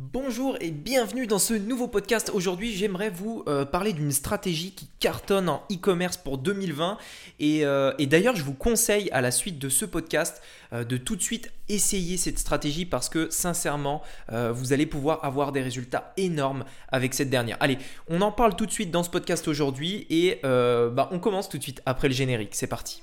Bonjour et bienvenue dans ce nouveau podcast. Aujourd'hui, j'aimerais vous euh, parler d'une stratégie qui cartonne en e-commerce pour 2020. Euh, et, d'ailleurs, je vous conseille à la suite de ce podcast euh, de tout de suite essayer cette stratégie parce que sincèrement, vous allez pouvoir avoir des résultats énormes avec cette dernière. Allez, on en parle tout de suite dans ce podcast aujourd'hui et bah, on commence tout de suite après le générique. C'est parti.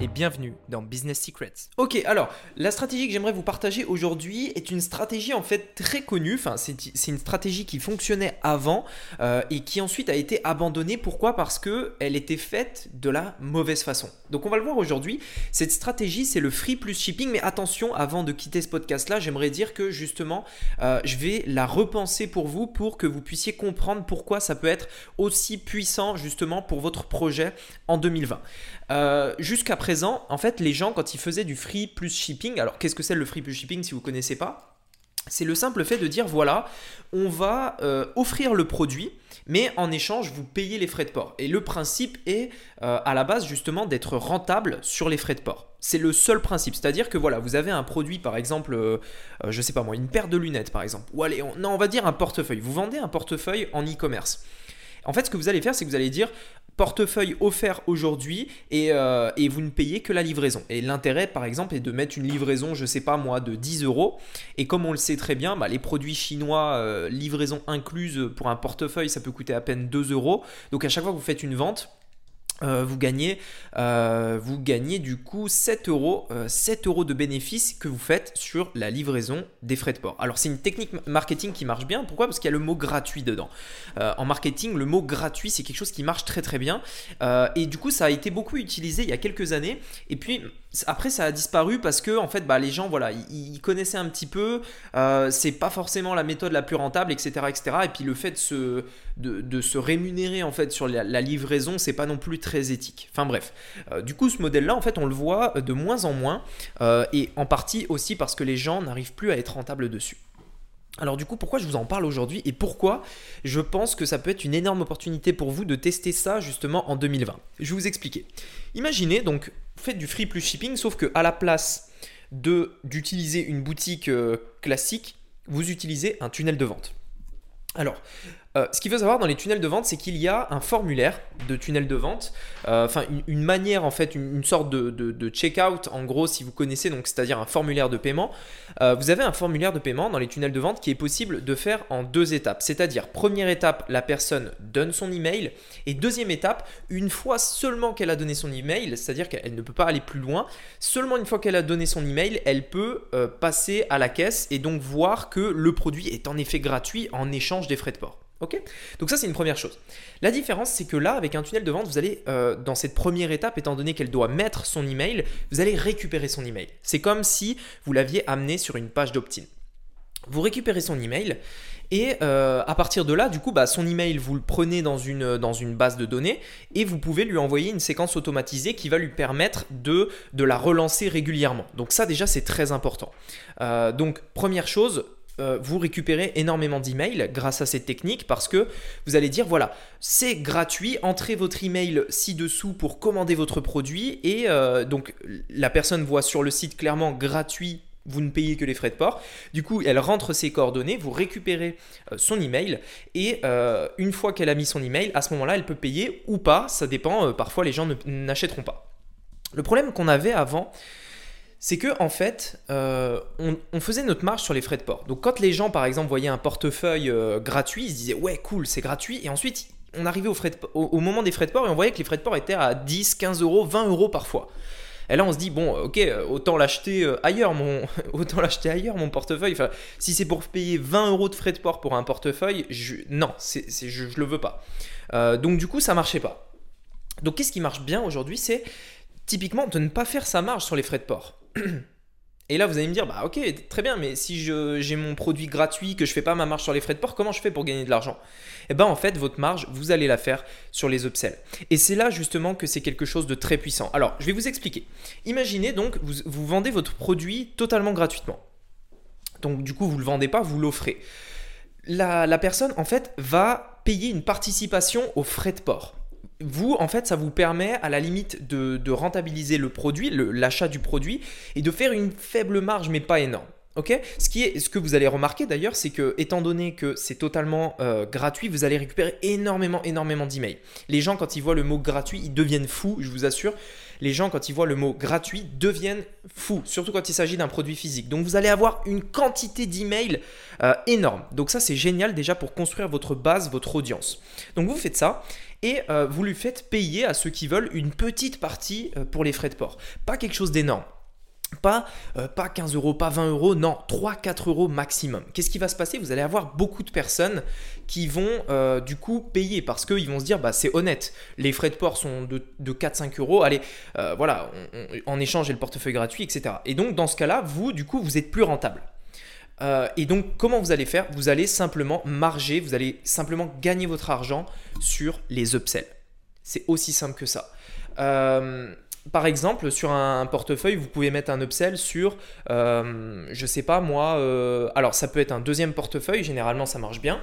et bienvenue dans Business Secrets. Ok, alors la stratégie que j'aimerais vous partager aujourd'hui est une stratégie en fait très connue. Enfin, c'est une stratégie qui fonctionnait avant euh, et qui ensuite a été abandonnée. Pourquoi? Parce que elle était faite de la mauvaise façon. Donc on va le voir aujourd'hui. Cette stratégie, c'est le free plus shipping. Mais attention, avant de quitter ce podcast-là, j'aimerais dire que justement, euh, je vais la repenser pour vous pour que vous puissiez comprendre pourquoi ça peut être aussi puissant justement pour votre projet en 2020. Euh, jusqu'à en fait, les gens, quand ils faisaient du free plus shipping, alors qu'est-ce que c'est le free plus shipping si vous ne connaissez pas? C'est le simple fait de dire voilà, on va euh, offrir le produit, mais en échange, vous payez les frais de port. Et le principe est euh, à la base justement d'être rentable sur les frais de port. C'est le seul principe, c'est-à-dire que voilà, vous avez un produit par exemple, je sais pas moi, une paire de lunettes par exemple, ou allez, non, on va dire un portefeuille. Vous vendez un portefeuille en e-commerce. En fait, ce que vous allez faire, c'est que vous allez dire portefeuille offert aujourd'hui euh, et, vous ne payez que la livraison. Et l'intérêt, par exemple, est de mettre une livraison, je sais pas moi, de 10 euros. Et comme on le sait très bien, bah, les produits chinois, euh, livraison incluse pour un portefeuille, ça peut coûter à peine 2 euros. Donc à chaque fois que vous faites une vente, euh, vous, gagnez, euh, vous gagnez du coup 7 euros, 7 euh, euros de bénéfices que vous faites sur la livraison des frais de port. Alors c'est une technique marketing qui marche bien. Pourquoi? Parce qu'il y a le mot gratuit dedans. en marketing, le mot gratuit c'est quelque chose qui marche très très bien. et du coup ça a été beaucoup utilisé il y a quelques années. Et puis après ça a disparu parce que en fait bah, les gens voilà ils, connaissaient un petit peu. c'est pas forcément la méthode la plus rentable etc etc. Et puis le fait de se, rémunérer en fait sur la, la livraison c'est pas non plus très éthique. Enfin bref, euh, du coup ce modèle-là, en fait, on le voit de moins en moins, euh, et en partie aussi parce que les gens n'arrivent plus à être rentables dessus. Alors du coup, pourquoi je vous en parle aujourd'hui et pourquoi je pense que ça peut être une énorme opportunité pour vous de tester ça justement en 2020 Je vais vous expliquer. Imaginez donc, faites du free plus shipping, sauf que à la place de d'utiliser une boutique euh, classique, vous utilisez un tunnel de vente. Alors, euh, ce qu'il faut savoir dans les tunnels de vente, c'est qu'il y a un formulaire de tunnel de vente, euh, enfin une, manière en fait, une, sorte de, de, checkout en gros si vous connaissez, donc c'est-à-dire un formulaire de paiement. Euh, vous avez un formulaire de paiement dans les tunnels de vente qui est possible de faire en deux étapes. C'est-à-dire première étape, la personne donne son email et deuxième étape, une fois seulement qu'elle a donné son email, c'est-à-dire qu'elle ne peut pas aller plus loin, seulement une fois qu'elle a donné son email, elle peut passer à la caisse et donc voir que le produit est en effet gratuit en échange des frais de port. Donc ça c'est une première chose. La différence c'est que là avec un tunnel de vente vous allez euh, dans cette première étape étant donné qu'elle doit mettre son email vous allez récupérer son email. C'est comme si vous l'aviez amené sur une page d'opt-in. Vous récupérez son email et euh, à partir de là, du coup, bah, son email, vous le prenez dans une, dans une base de données et vous pouvez lui envoyer une séquence automatisée qui va lui permettre de, de la relancer régulièrement. Donc ça déjà, c'est très important. Euh, donc première chose, euh, vous récupérez énormément d'emails grâce à cette technique parce que vous allez dire voilà, c'est gratuit, entrez votre email ci-dessous pour commander votre produit et euh, donc la personne voit sur le site clairement gratuit vous ne payez que les frais de port. Du coup, elle rentre ses coordonnées, vous récupérez euh, son email et une fois qu'elle a mis son email, à ce moment-là, elle peut payer ou pas. Ça dépend. parfois, les gens n'achèteront pas. Le problème qu'on avait avant, c'est que en fait, euh, on, faisait notre marge sur les frais de port. Donc quand les gens, par exemple, voyaient un portefeuille euh, gratuit, ils se disaient ouais cool, c'est gratuit. Et ensuite, on arrivait au, moment des frais de port et on voyait que les frais de port étaient à 10, 15 euros, 20 euros parfois. Et là, on se dit bon, ok, autant l'acheter euh, ailleurs, mon, autant l'acheter ailleurs, mon portefeuille. Enfin, si c'est pour payer 20 euros de frais de port pour un portefeuille, non, c'est, je, le veux pas. donc du coup, ça marchait pas. Donc qu'est-ce qui marche bien aujourd'hui, c'est typiquement de ne pas faire sa marge sur les frais de port. Et là, vous allez me dire, bah ok, très bien, mais si j'ai mon produit gratuit, que je fais pas ma marge sur les frais de port, comment je fais pour gagner de l'argent? Eh bien, en fait, votre marge, vous allez la faire sur les upsells. Et c'est là justement que c'est quelque chose de très puissant. Alors, je vais vous expliquer. Imaginez donc, vous, vous vendez votre produit totalement gratuitement. Donc du coup, vous ne le vendez pas, vous l'offrez. La, personne, en fait, va payer une participation aux frais de port. Vous, en fait, ça vous permet à la limite de, rentabiliser le produit, l'achat du produit, et de faire une faible marge, mais pas énorme. Ce que vous allez remarquer d'ailleurs, c'est que étant donné que c'est totalement euh, gratuit, vous allez récupérer énormément, énormément d'emails. Les gens, quand ils voient le mot gratuit, ils deviennent fous, je vous assure. Les gens, quand ils voient le mot gratuit, deviennent fous, surtout quand il s'agit d'un produit physique. Donc vous allez avoir une quantité d'emails euh, énorme. Donc ça, c'est génial déjà pour construire votre base, votre audience. Donc vous faites ça et euh, vous lui faites payer à ceux qui veulent une petite partie pour les frais de port. Pas quelque chose d'énorme. Pas, euh, pas 15 euros, pas 20 euros, non, 3-4 euros maximum. Qu'est-ce qui va se passer? Vous allez avoir beaucoup de personnes qui vont euh, du coup payer parce qu'ils vont se dire bah, c'est honnête, les frais de port sont de, 4-5 euros, allez, euh, voilà, en échange j'ai le portefeuille gratuit, etc. Et donc dans ce cas-là, vous du coup vous êtes plus rentable. et donc, comment vous allez faire? Vous allez simplement marger, vous allez simplement gagner votre argent sur les upsells. C'est aussi simple que ça. Euh, par exemple, sur un portefeuille, vous pouvez mettre un upsell sur, euh, je sais pas moi, euh, alors ça peut être un deuxième portefeuille, généralement ça marche bien.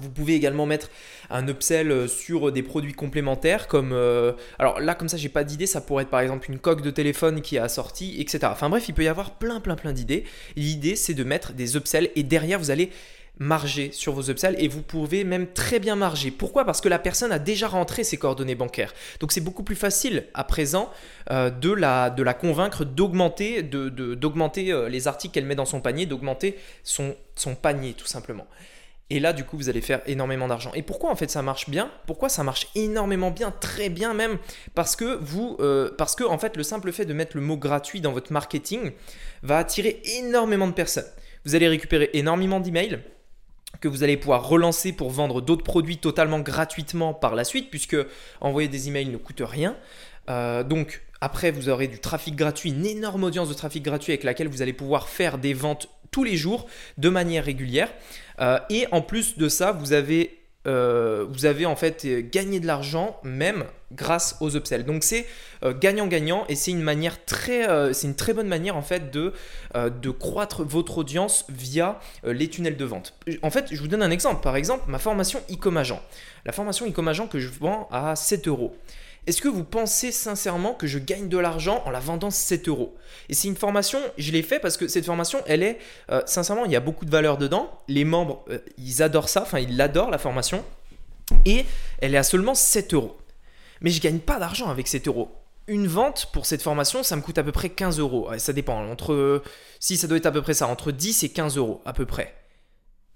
Vous pouvez également mettre un upsell sur des produits complémentaires comme euh, alors là comme ça j'ai pas d'idée ça pourrait être par exemple une coque de téléphone qui a sorti etc. Enfin bref il peut y avoir plein plein plein d'idées. L'idée c'est de mettre des upsells et derrière vous allez marger sur vos upsells et vous pouvez même très bien marger. Pourquoi? Parce que la personne a déjà rentré ses coordonnées bancaires. Donc c'est beaucoup plus facile à présent euh, de, la, convaincre d'augmenter euh, les articles qu'elle met dans son panier, d'augmenter son, son panier tout simplement. Et là, du coup, vous allez faire énormément d'argent. Et pourquoi en fait ça marche bien? Pourquoi ça marche énormément bien, très bien même? Parce que vous, euh, parce que en fait, le simple fait de mettre le mot gratuit dans votre marketing va attirer énormément de personnes. Vous allez récupérer énormément d'emails que vous allez pouvoir relancer pour vendre d'autres produits totalement gratuitement par la suite, puisque envoyer des emails ne coûte rien. Euh, donc après, vous aurez du trafic gratuit, une énorme audience de trafic gratuit avec laquelle vous allez pouvoir faire des ventes tous les jours de manière régulière. Euh, et en plus de ça, euh, vous avez en fait gagné de l'argent même grâce aux upsells. Donc c'est euh, gagnant-gagnant et c'est une manière très, euh, c'est une très bonne manière en fait de, de croître votre audience via les tunnels de vente. En fait, je vous donne un exemple. Par exemple, ma formation e agent. La formation e agent que je vends à 7 euros. Est-ce que vous pensez sincèrement que je gagne de l'argent en la vendant 7 euros? Et c'est une formation, je l'ai fait parce que cette formation, elle est, euh, sincèrement, il y a beaucoup de valeur dedans. Les membres, euh, ils adorent ça, enfin, ils l'adorent la formation. Et elle est à seulement 7 euros. Mais je gagne pas d'argent avec 7 euros. Une vente pour cette formation, ça me coûte à peu près 15 euros. Ça dépend, entre, si ça doit être à peu près ça, entre 10 et 15 euros à peu près.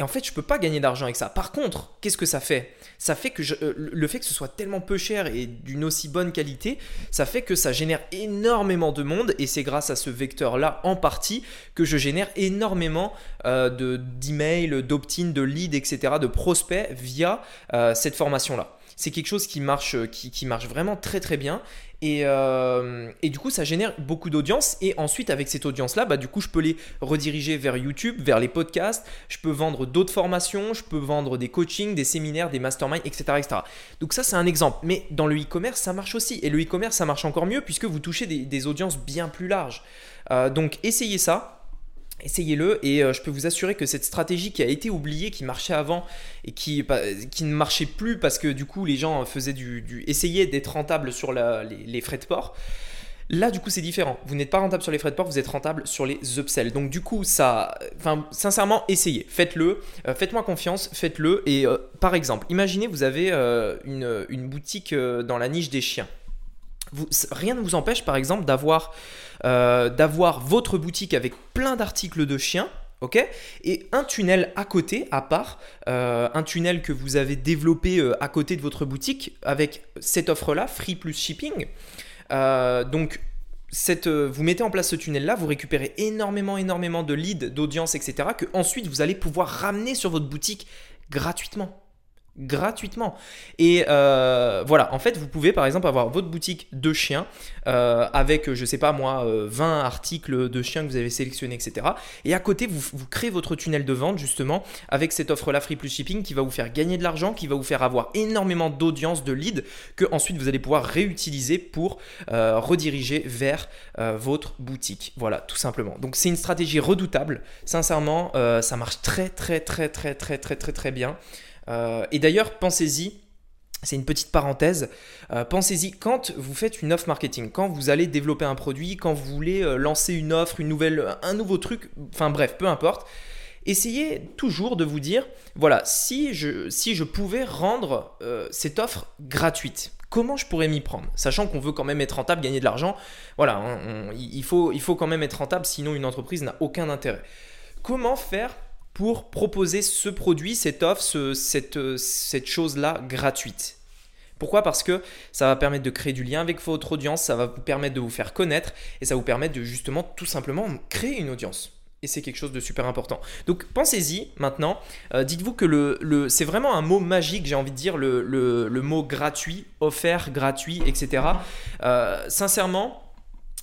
Et en fait, je peux pas gagner d'argent avec ça. Par contre, qu'est-ce que ça fait? Ça fait que euh, le fait que ce soit tellement peu cher et d'une aussi bonne qualité, ça fait que ça génère énormément de monde et c'est grâce à ce vecteur-là en partie que je génère énormément euh, d'emails, d'opt-in, de leads, etc., de prospects via euh, cette formation-là c'est quelque chose qui marche, qui, marche vraiment très très bien. Euh, et, du coup, ça génère beaucoup d'audience. Et ensuite, avec cette audience-là, bah, du coup, je peux les rediriger vers YouTube, vers les podcasts. Je peux vendre d'autres formations. Je peux vendre des coachings, des séminaires, des masterminds, etc. etc. Donc ça, c'est un exemple. Mais dans le e-commerce, ça marche aussi. Et le e-commerce, ça marche encore mieux puisque vous touchez des, audiences bien plus larges. Euh, donc, essayez ça. Essayez-le et euh, je peux vous assurer que cette stratégie qui a été oubliée, qui marchait avant et qui, qui ne marchait plus parce que du coup les gens faisaient du, du d'être rentables sur les, frais de port. Là, du coup, c'est différent. Vous n'êtes pas rentable sur les frais de port, vous êtes rentable sur les upsells. Donc, du coup, ça, sincèrement, essayez, faites-le, euh, faites-moi confiance, faites-le. Et euh, par exemple, imaginez, vous avez une, boutique dans la niche des chiens rien ne vous empêche, par exemple, euh, d'avoir votre boutique avec plein d'articles de chiens. et un tunnel à côté, à part, euh, un tunnel que vous avez développé euh, à côté de votre boutique avec cette offre-là, free plus shipping. donc, vous mettez en place ce tunnel-là, vous récupérez énormément, énormément de leads, d'audience, etc. que ensuite vous allez pouvoir ramener sur votre boutique gratuitement gratuitement. Et euh, voilà, en fait, vous pouvez par exemple avoir votre boutique de chiens euh, avec, je sais pas moi, 20 euh, articles de chiens que vous avez sélectionnés, etc. Et à côté, vous, créez votre tunnel de vente justement avec cette offre-là Free Plus Shipping qui va vous faire gagner de l'argent, qui va vous faire avoir énormément d'audience, de leads que ensuite vous allez pouvoir réutiliser pour rediriger vers votre boutique. Voilà, tout simplement. Donc c'est une stratégie redoutable. Sincèrement, ça marche très très très très très très très très bien. Euh, et d'ailleurs, pensez-y. C'est une petite parenthèse. Euh, pensez-y quand vous faites une offre marketing, quand vous allez développer un produit, quand vous voulez euh, lancer une offre, une nouvelle, un nouveau truc, enfin bref, peu importe. Essayez toujours de vous dire, voilà, si je, si je pouvais rendre cette offre gratuite, comment je pourrais m'y prendre? Sachant qu'on veut quand même être rentable, gagner de l'argent, voilà, il, faut, il faut quand même être rentable, sinon une entreprise n'a aucun intérêt. Comment faire pour proposer ce produit, cette offre, cette, cette chose-là gratuite. Pourquoi? Parce que ça va permettre de créer du lien avec votre audience, ça va vous permettre de vous faire connaître et ça vous permet de justement tout simplement créer une audience. Et c'est quelque chose de super important. Donc pensez-y maintenant. Euh, dites-vous que le, le c'est vraiment un mot magique, j'ai envie de dire, le, mot gratuit, offert, gratuit, etc. Euh, sincèrement,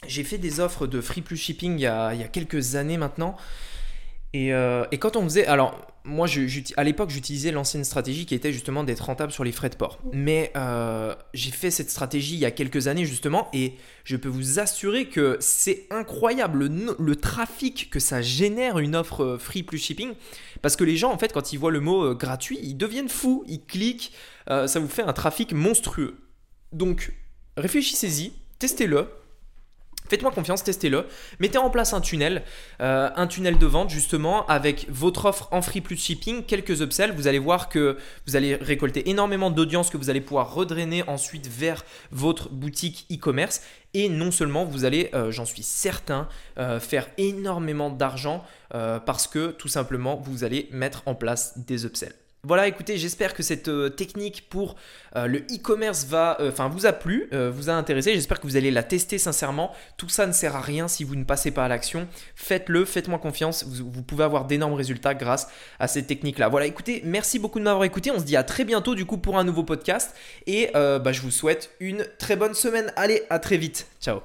j'ai fait des offres de free plus shipping il y il y a quelques années maintenant. Euh, et, quand on faisait. Alors, moi, à l'époque, j'utilisais l'ancienne stratégie qui était justement d'être rentable sur les frais de port. Mais euh, j'ai fait cette stratégie il y a quelques années, justement, et je peux vous assurer que c'est incroyable le, trafic que ça génère une offre euh, free plus shipping. Parce que les gens, en fait, quand ils voient le mot gratuit, ils deviennent fous, ils cliquent, ça vous fait un trafic monstrueux. Donc, réfléchissez-y, testez-le Faites-moi confiance, testez-le. Mettez en place un tunnel, euh, un tunnel de vente justement avec votre offre en free plus shipping, quelques upsells. Vous allez voir que vous allez récolter énormément d'audience que vous allez pouvoir redrainer ensuite vers votre boutique e-commerce. Et non seulement vous allez, euh, j'en suis certain, euh, faire énormément d'argent parce que tout simplement vous allez mettre en place des upsells. Voilà, écoutez, j'espère que cette euh, technique pour euh, le e-commerce va, euh, enfin, vous a plu, vous a intéressé. J'espère que vous allez la tester sincèrement. Tout ça ne sert à rien si vous ne passez pas à l'action. Faites-le, faites-moi confiance. Vous, pouvez avoir d'énormes résultats grâce à cette technique-là. Voilà, écoutez, merci beaucoup de m'avoir écouté. On se dit à très bientôt du coup pour un nouveau podcast et bah, je vous souhaite une très bonne semaine. Allez, à très vite. Ciao.